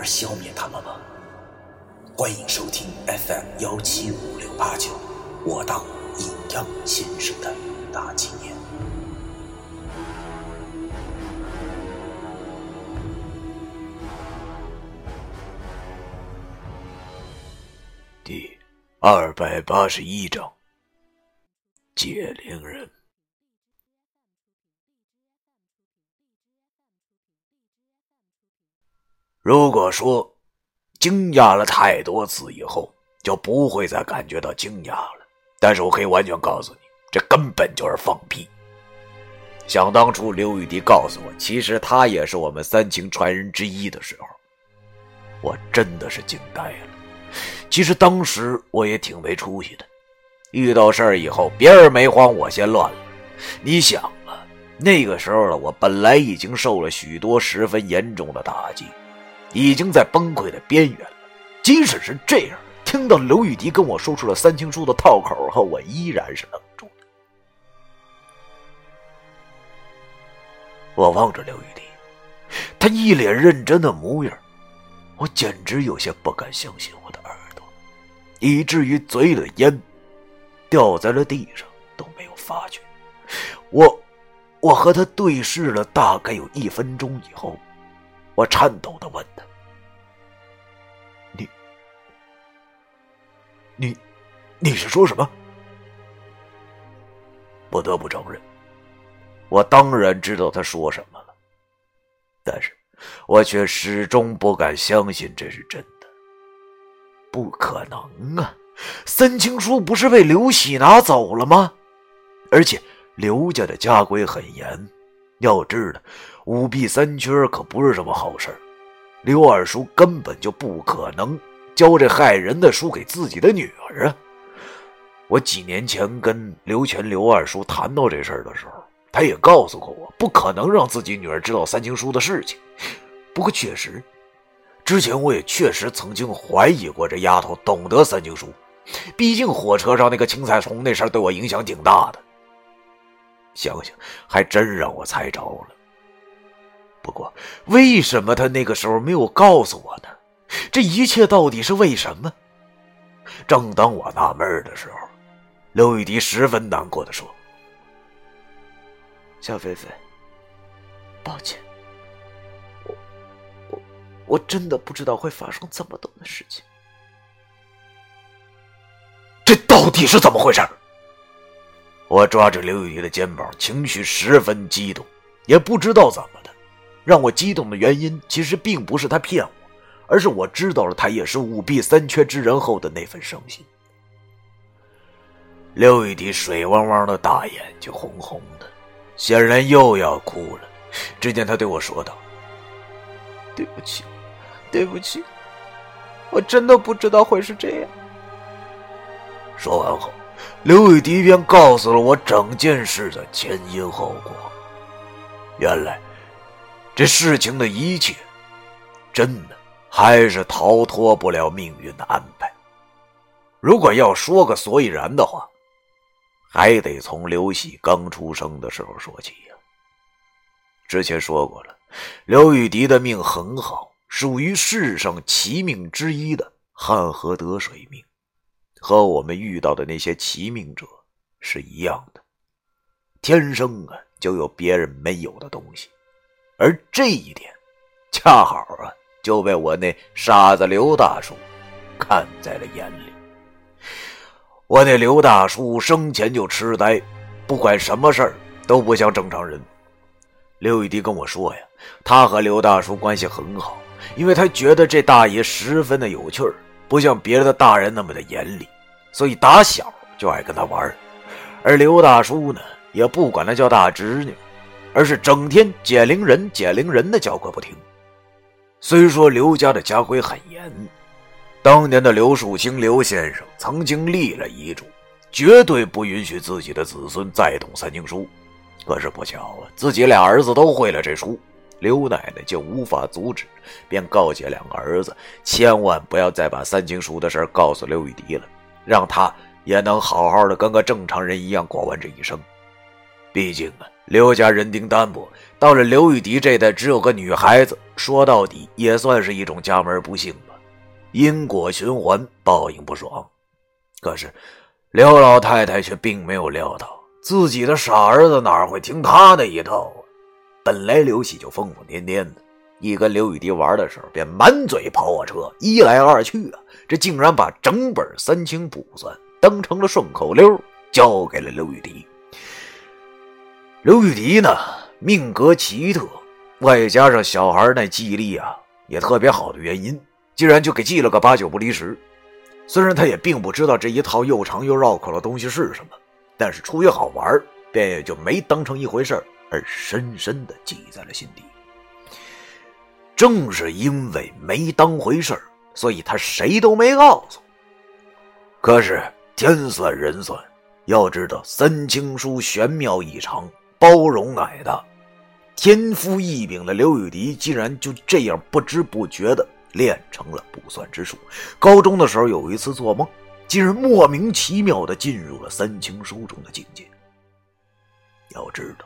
而消灭他们吗？欢迎收听 FM 幺七五六八九，我当阴阳先生的大纪念。第二百八十一章，解铃人。如果说惊讶了太多次以后，就不会再感觉到惊讶了。但是我可以完全告诉你，这根本就是放屁。想当初刘玉迪告诉我，其实他也是我们三清传人之一的时候，我真的是惊呆了。其实当时我也挺没出息的，遇到事儿以后，别人没慌，我先乱了。你想啊，那个时候了，我本来已经受了许多十分严重的打击。已经在崩溃的边缘了。即使是这样，听到刘雨迪跟我说出了三清书的套口后，我依然是愣住了。我望着刘雨迪，他一脸认真的模样，我简直有些不敢相信我的耳朵，以至于嘴里的烟掉在了地上都没有发觉。我，我和他对视了大概有一分钟以后。我颤抖的问他：“你，你，你是说什么？”不得不承认，我当然知道他说什么了，但是我却始终不敢相信这是真的。不可能啊！三清书不是被刘喜拿走了吗？而且刘家的家规很严，要知道。五弊三缺可不是什么好事刘二叔根本就不可能交这害人的书给自己的女儿啊！我几年前跟刘全、刘二叔谈到这事儿的时候，他也告诉过我，不可能让自己女儿知道三清书的事情。不过确实，之前我也确实曾经怀疑过这丫头懂得三清书，毕竟火车上那个青菜虫那事儿对我影响挺大的。想想，还真让我猜着了。不过，为什么他那个时候没有告诉我呢？这一切到底是为什么？正当我纳闷的时候，刘玉迪十分难过的说：“小菲菲，抱歉，我我我真的不知道会发生这么多的事情。这到底是怎么回事？”我抓着刘玉迪的肩膀，情绪十分激动，也不知道怎么的。让我激动的原因，其实并不是他骗我，而是我知道了他也是五弊三缺之人后的那份伤心。刘玉迪水汪汪的大眼睛红红的，显然又要哭了。只见他对我说道：“对不起，对不起，我真的不知道会是这样。”说完后，刘雨迪便告诉了我整件事的前因后果。原来。这事情的一切，真的还是逃脱不了命运的安排。如果要说个所以然的话，还得从刘喜刚出生的时候说起呀。之前说过了，刘雨迪的命很好，属于世上奇命之一的汉河得水命，和我们遇到的那些奇命者是一样的，天生啊就有别人没有的东西。而这一点，恰好啊，就被我那傻子刘大叔看在了眼里。我那刘大叔生前就痴呆，不管什么事儿都不像正常人。刘玉迪跟我说呀，他和刘大叔关系很好，因为他觉得这大爷十分的有趣儿，不像别的大人那么的严厉，所以打小就爱跟他玩而刘大叔呢，也不管他叫大侄女。而是整天解铃人解铃人的叫个不停。虽说刘家的家规很严，当年的刘树清刘先生曾经立了遗嘱，绝对不允许自己的子孙再懂三经书。可是不巧啊，自己俩儿子都会了这书，刘奶奶就无法阻止，便告诫两个儿子，千万不要再把三经书的事告诉刘雨迪了，让他也能好好的跟个正常人一样过完这一生。毕竟啊，刘家人丁单薄，到了刘雨迪这代，只有个女孩子，说到底也算是一种家门不幸吧。因果循环，报应不爽。可是刘老太太却并没有料到，自己的傻儿子哪会听她的一套啊！本来刘喜就疯疯癫癫的，一跟刘雨迪玩的时候，便满嘴跑火车，一来二去啊，这竟然把整本三清卜算当成了顺口溜，交给了刘雨迪。刘雨迪呢，命格奇特，外加上小孩那记忆力啊也特别好的原因，竟然就给记了个八九不离十。虽然他也并不知道这一套又长又绕口的东西是什么，但是出于好玩，便也就没当成一回事而深深的记在了心底。正是因为没当回事儿所以他谁都没告诉。可是天算人算，要知道三清书玄妙异常。包容乃大，天赋异禀的刘雨迪竟然就这样不知不觉的练成了卜算之术。高中的时候有一次做梦，竟然莫名其妙的进入了三清书中的境界。要知道，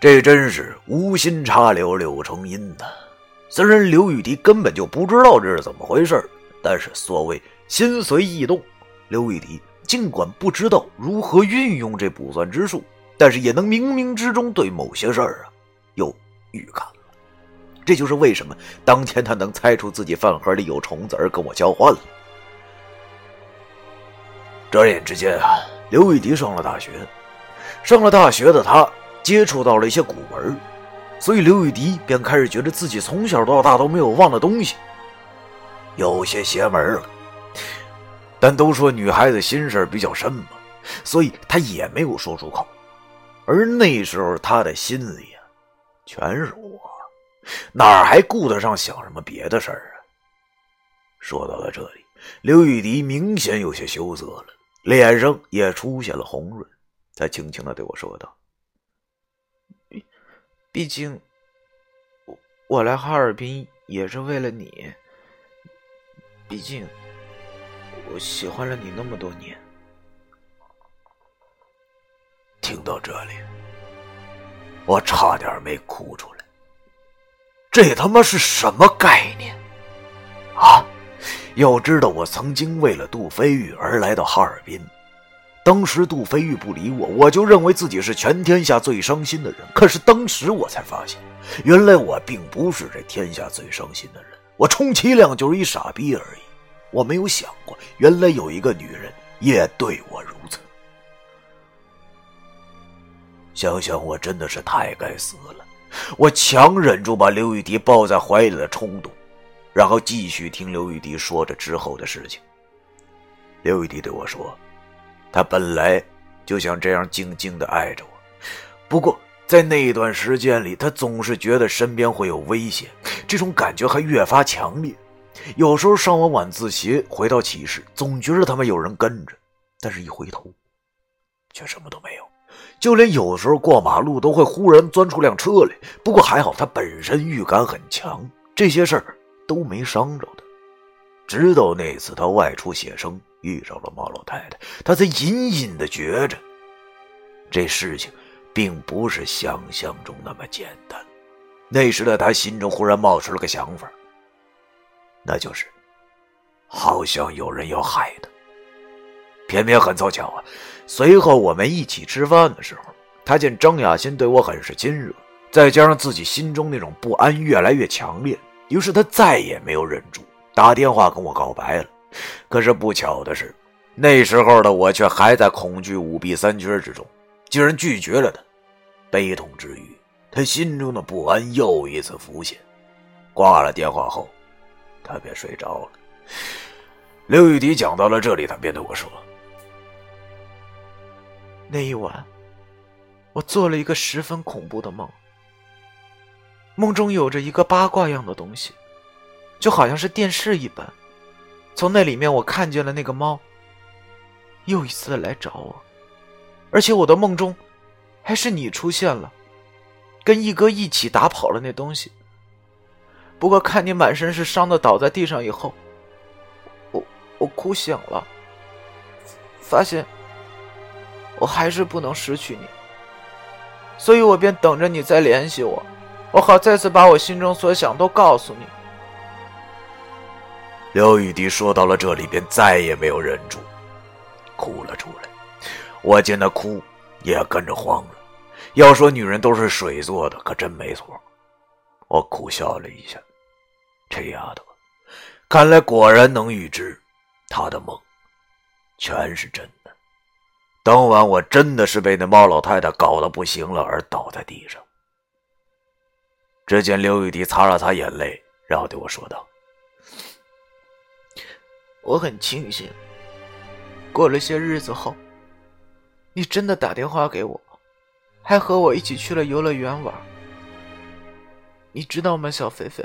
这真是无心插柳柳成荫呐。虽然刘雨迪根本就不知道这是怎么回事但是所谓心随意动，刘雨迪尽管不知道如何运用这卜算之术。但是也能冥冥之中对某些事儿啊有预感了，这就是为什么当天他能猜出自己饭盒里有虫子而跟我交换了。转眼之间啊，刘玉迪上了大学，上了大学的他接触到了一些古文，所以刘雨迪便开始觉得自己从小到大都没有忘的东西，有些邪门了。但都说女孩子心事比较深嘛，所以他也没有说出口。而那时候，他的心里啊，全是我，哪还顾得上想什么别的事儿啊？说到了这里，刘雨迪明显有些羞涩了，脸上也出现了红润。他轻轻的对我说道：“毕竟，我我来哈尔滨也是为了你。毕竟，我喜欢了你那么多年。”听到这里，我差点没哭出来。这他妈是什么概念啊？要知道，我曾经为了杜飞玉而来到哈尔滨，当时杜飞玉不理我，我就认为自己是全天下最伤心的人。可是当时我才发现，原来我并不是这天下最伤心的人，我充其量就是一傻逼而已。我没有想过，原来有一个女人也对我如此。想想我真的是太该死了，我强忍住把刘玉迪抱在怀里的冲动，然后继续听刘玉迪说着之后的事情。刘玉迪对我说：“他本来就想这样静静的爱着我，不过在那一段时间里，他总是觉得身边会有危险，这种感觉还越发强烈。有时候上完晚自习回到寝室，总觉得他们有人跟着，但是一回头，却什么都没有。”就连有时候过马路都会忽然钻出辆车来，不过还好他本身预感很强，这些事儿都没伤着他。直到那次他外出写生遇上了毛老太太，他才隐隐的觉着这事情并不是想象中那么简单。那时的他心中忽然冒出了个想法，那就是好像有人要害他。偏偏很凑巧啊。随后我们一起吃饭的时候，他见张雅欣对我很是亲热，再加上自己心中那种不安越来越强烈，于是他再也没有忍住，打电话跟我告白了。可是不巧的是，那时候的我却还在恐惧五弊三缺之中，竟然拒绝了他。悲痛之余，他心中的不安又一次浮现。挂了电话后，他便睡着了。刘玉迪讲到了这里，他便对我说。那一晚，我做了一个十分恐怖的梦。梦中有着一个八卦样的东西，就好像是电视一般。从那里面，我看见了那个猫，又一次来找我，而且我的梦中，还是你出现了，跟一哥一起打跑了那东西。不过看你满身是伤的倒在地上以后，我我哭醒了，发现我还是不能失去你，所以我便等着你再联系我，我好再次把我心中所想都告诉你。刘雨迪说到了这里，便再也没有忍住，哭了出来。我见他哭，也跟着慌了。要说女人都是水做的，可真没错。我苦笑了一下，这丫头，看来果然能预知，她的梦全是真的。当晚我真的是被那猫老太太搞得不行了，而倒在地上。只见刘雨迪擦了擦眼泪，然后对我说道。我很庆幸，过了些日子后，你真的打电话给我，还和我一起去了游乐园玩。你知道吗，小菲菲？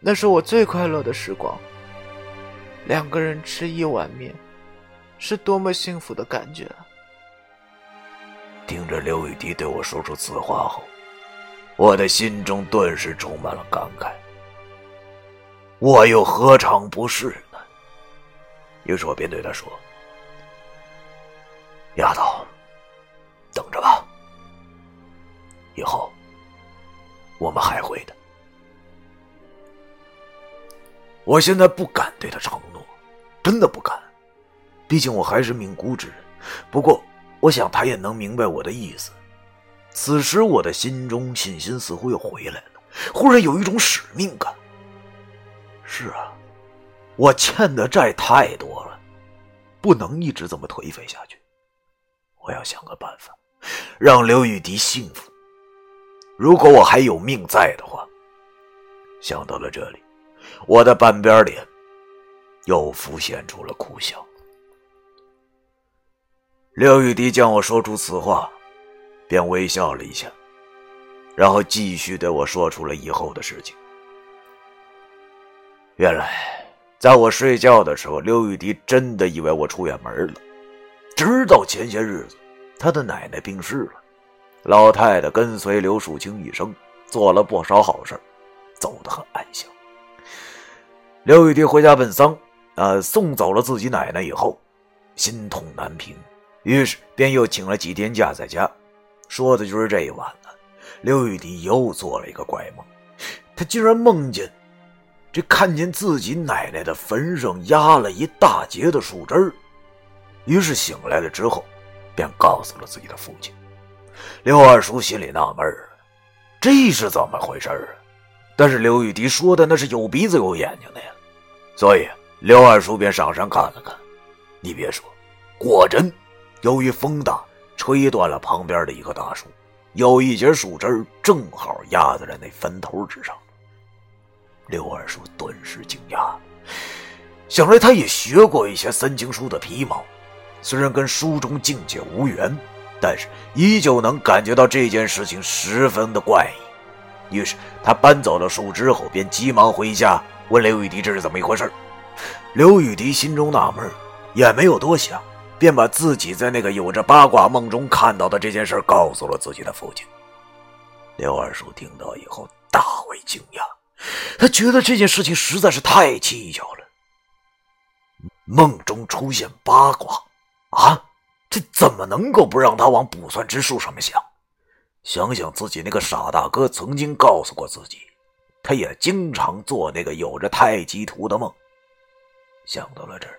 那是我最快乐的时光。两个人吃一碗面，是多么幸福的感觉啊。听着刘雨迪对我说出此话后，我的心中顿时充满了感慨。我又何尝不是？于是我便对他说：“丫头，等着吧，以后我们还会的。”我现在不敢对他承诺，真的不敢，毕竟我还是命孤之人。不过，我想他也能明白我的意思。此时，我的心中信心似乎又回来了，忽然有一种使命感。是啊。我欠的债太多了，不能一直这么颓废下去。我要想个办法，让刘雨迪幸福。如果我还有命在的话，想到了这里，我的半边脸又浮现出了苦笑。刘雨迪见我说出此话，便微笑了一下，然后继续对我说出了以后的事情。原来。在我睡觉的时候，刘玉迪真的以为我出远门了。直到前些日子，他的奶奶病逝了，老太太跟随刘树清一生，做了不少好事，走得很安详。刘玉迪回家奔丧，呃，送走了自己奶奶以后，心痛难平，于是便又请了几天假在家。说的就是这一晚呢，刘玉迪又做了一个怪梦，他竟然梦见。这看见自己奶奶的坟上压了一大截的树枝儿，于是醒来了之后，便告诉了自己的父亲。刘二叔心里纳闷儿，这是怎么回事啊？但是刘玉迪说的那是有鼻子有眼睛的呀，所以刘二叔便上山看了看。你别说，果真，由于风大，吹断了旁边的一棵大树，有一截树枝正好压在了那坟头之上。刘二叔顿时惊讶，想来他也学过一些三经书的皮毛，虽然跟书中境界无缘，但是依旧能感觉到这件事情十分的怪异。于是他搬走了树枝后，便急忙回家问刘雨迪这是怎么一回事。刘雨迪心中纳闷，也没有多想，便把自己在那个有着八卦梦中看到的这件事告诉了自己的父亲。刘二叔听到以后大为惊讶。他觉得这件事情实在是太蹊跷了。梦中出现八卦，啊，这怎么能够不让他往卜算之术上面想？想想自己那个傻大哥曾经告诉过自己，他也经常做那个有着太极图的梦。想到了这儿，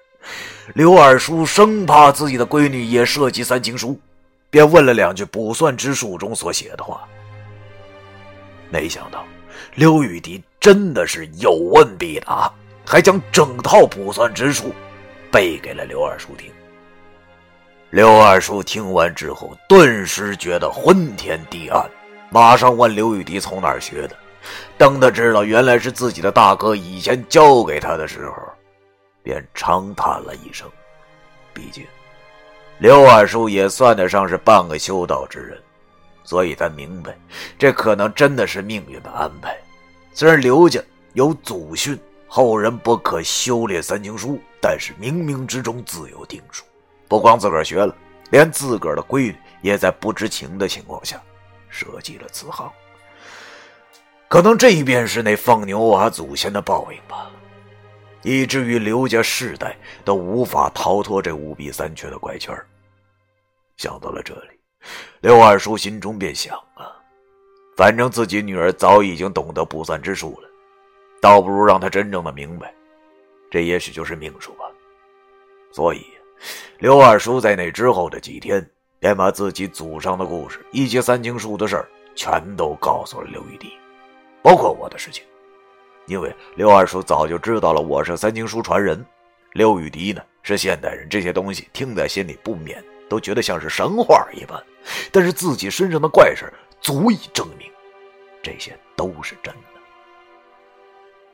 刘二叔生怕自己的闺女也涉及三经书，便问了两句卜算之术中所写的话。没想到。刘雨迪真的是有问必答，还将整套卜算之术背给了刘二叔听。刘二叔听完之后，顿时觉得昏天地暗，马上问刘雨迪从哪儿学的。当他知道原来是自己的大哥以前教给他的时候，便长叹了一声。毕竟，刘二叔也算得上是半个修道之人，所以他明白，这可能真的是命运的安排。虽然刘家有祖训，后人不可修炼三经书，但是冥冥之中自有定数。不光自个儿学了，连自个儿的闺女也在不知情的情况下设计了此行。可能这便是那放牛娃祖先的报应吧，以至于刘家世代都无法逃脱这五弊三缺的怪圈想到了这里，刘二叔心中便想啊，反正自己女儿早已经懂得卜算之术了，倒不如让她真正的明白，这也许就是命数吧。所以，刘二叔在那之后的几天，便把自己祖上的故事以及三清书的事儿全都告诉了刘玉帝，包括我的事情，因为刘二叔早就知道了我是三清书传人，刘玉迪呢是现代人，这些东西听在心里不免。都觉得像是神话一般，但是自己身上的怪事足以证明，这些都是真的。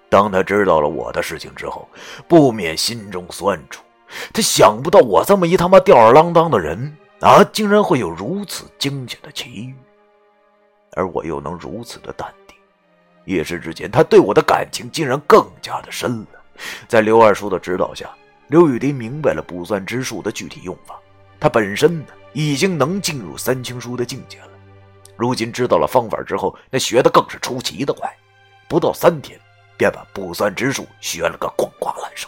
当他知道了我的事情之后，不免心中酸楚。他想不到我这么一他妈吊儿郎当的人啊，竟然会有如此惊险的奇遇，而我又能如此的淡定。一时之间，他对我的感情竟然更加的深了。在刘二叔的指导下，刘雨迪明白了卜算之术的具体用法。他本身呢，已经能进入三清书的境界了。如今知道了方法之后，那学的更是出奇的快，不到三天，便把卜算之术学了个滚瓜烂熟。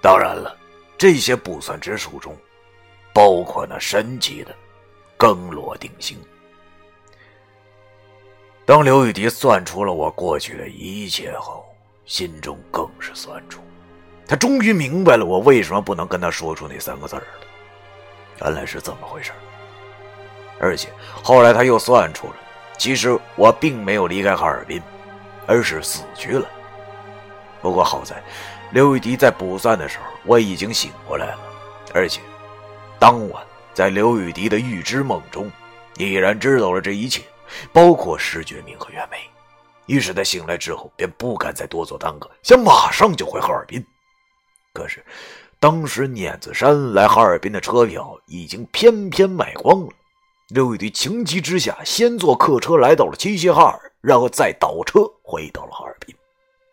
当然了，这些卜算之术中，包括那神奇的更罗定星。当刘玉迪算出了我过去的一切后，心中更是酸楚。他终于明白了我为什么不能跟他说出那三个字了。原来是这么回事而且后来他又算出了，其实我并没有离开哈尔滨，而是死去了。不过好在，刘雨迪在卜算的时候，我已经醒过来了，而且当晚在刘雨迪的预知梦中，已然知道了这一切，包括石觉明和袁梅。于是他醒来之后，便不敢再多做耽搁，想马上就回哈尔滨。可是。当时碾子山来哈尔滨的车票已经偏偏卖光了，刘玉迪情急之下，先坐客车来到了齐齐哈尔，然后再倒车回到了哈尔滨，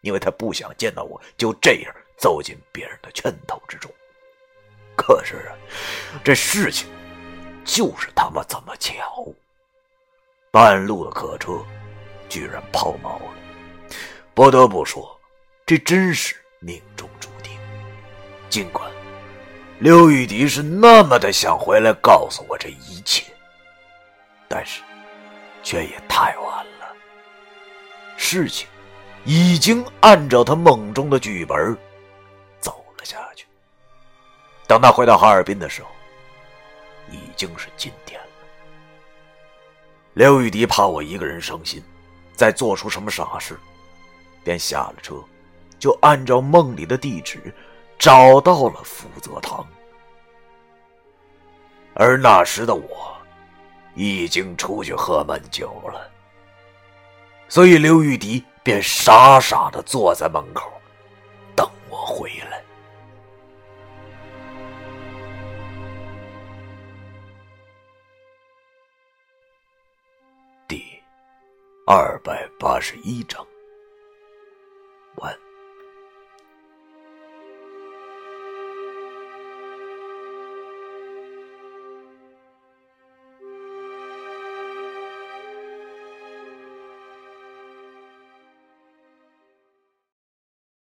因为他不想见到我就这样走进别人的圈套之中。可是啊，这事情就是他妈这么巧，半路的客车居然抛锚了。不得不说，这真是命中注定。尽管刘玉迪是那么的想回来告诉我这一切，但是却也太晚了。事情已经按照他梦中的剧本走了下去。等他回到哈尔滨的时候，已经是今天了。刘玉迪怕我一个人伤心，再做出什么傻事，便下了车，就按照梦里的地址。找到了福泽堂，而那时的我已经出去喝闷酒了，所以刘玉迪便傻傻的坐在门口等我回来。第二百八十一章。